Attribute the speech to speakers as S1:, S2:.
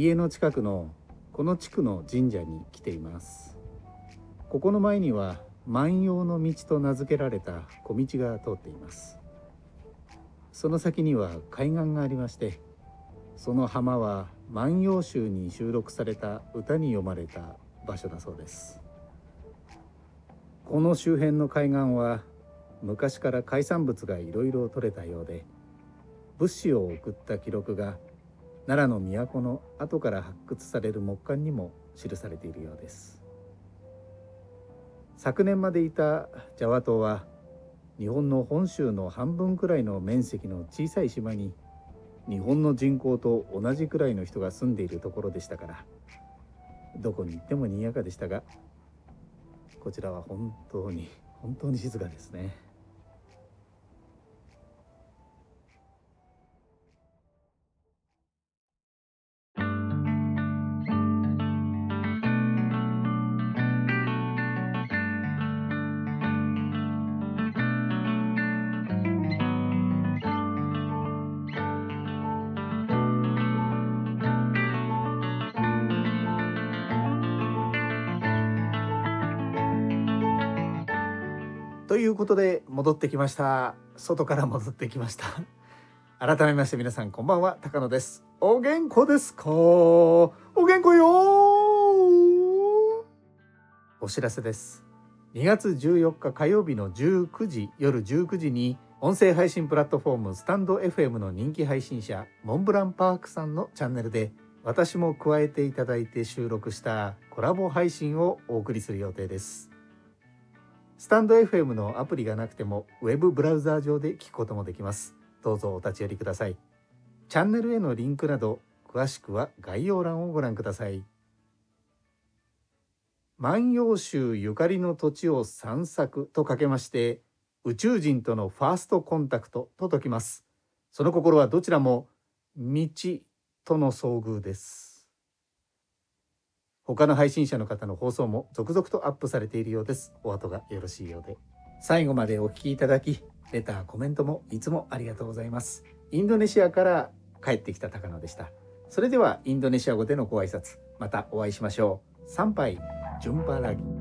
S1: 家の近くのこの地区の神社に来ています。ここの前には万葉の道と名付けられた小道が通っています。その先には海岸がありましてその浜は万葉集に収録された歌に読まれた場所だそうです。この周辺の海岸は昔から海産物がいろいろ取れたようで物資を送った記録が奈良の都の後から発掘される木簡にも記されているようです昨年までいたジャワ島は日本の本州の半分くらいの面積の小さい島に日本の人口と同じくらいの人が住んでいるところでしたからどこに行っても賑やかでしたがこちらは本当に本当に静かですね。ということで戻ってきました。外から戻ってきました。改めまして皆さんこんばんは。高野です。お元気ですか。お元気よお知らせです。2月14日火曜日の19時夜19時に音声配信プラットフォームスタンド FM の人気配信者モンブランパークさんのチャンネルで私も加えていただいて収録したコラボ配信をお送りする予定です。スタンド FM のアプリがなくても、ウェブブラウザー上で聞くこともできます。どうぞお立ち寄りください。チャンネルへのリンクなど、詳しくは概要欄をご覧ください。万葉集ゆかりの土地を散策とかけまして、宇宙人とのファーストコンタクトと解きます。その心はどちらも道との遭遇です。他の配信者の方の放送も続々とアップされているようです。お後がよろしいようで。最後までお聴きいただき、レター、コメントもいつもありがとうございます。インドネシアから帰ってきた高野でした。それではインドネシア語でのご挨拶、またお会いしましょう。参拝、ジュンパラギ。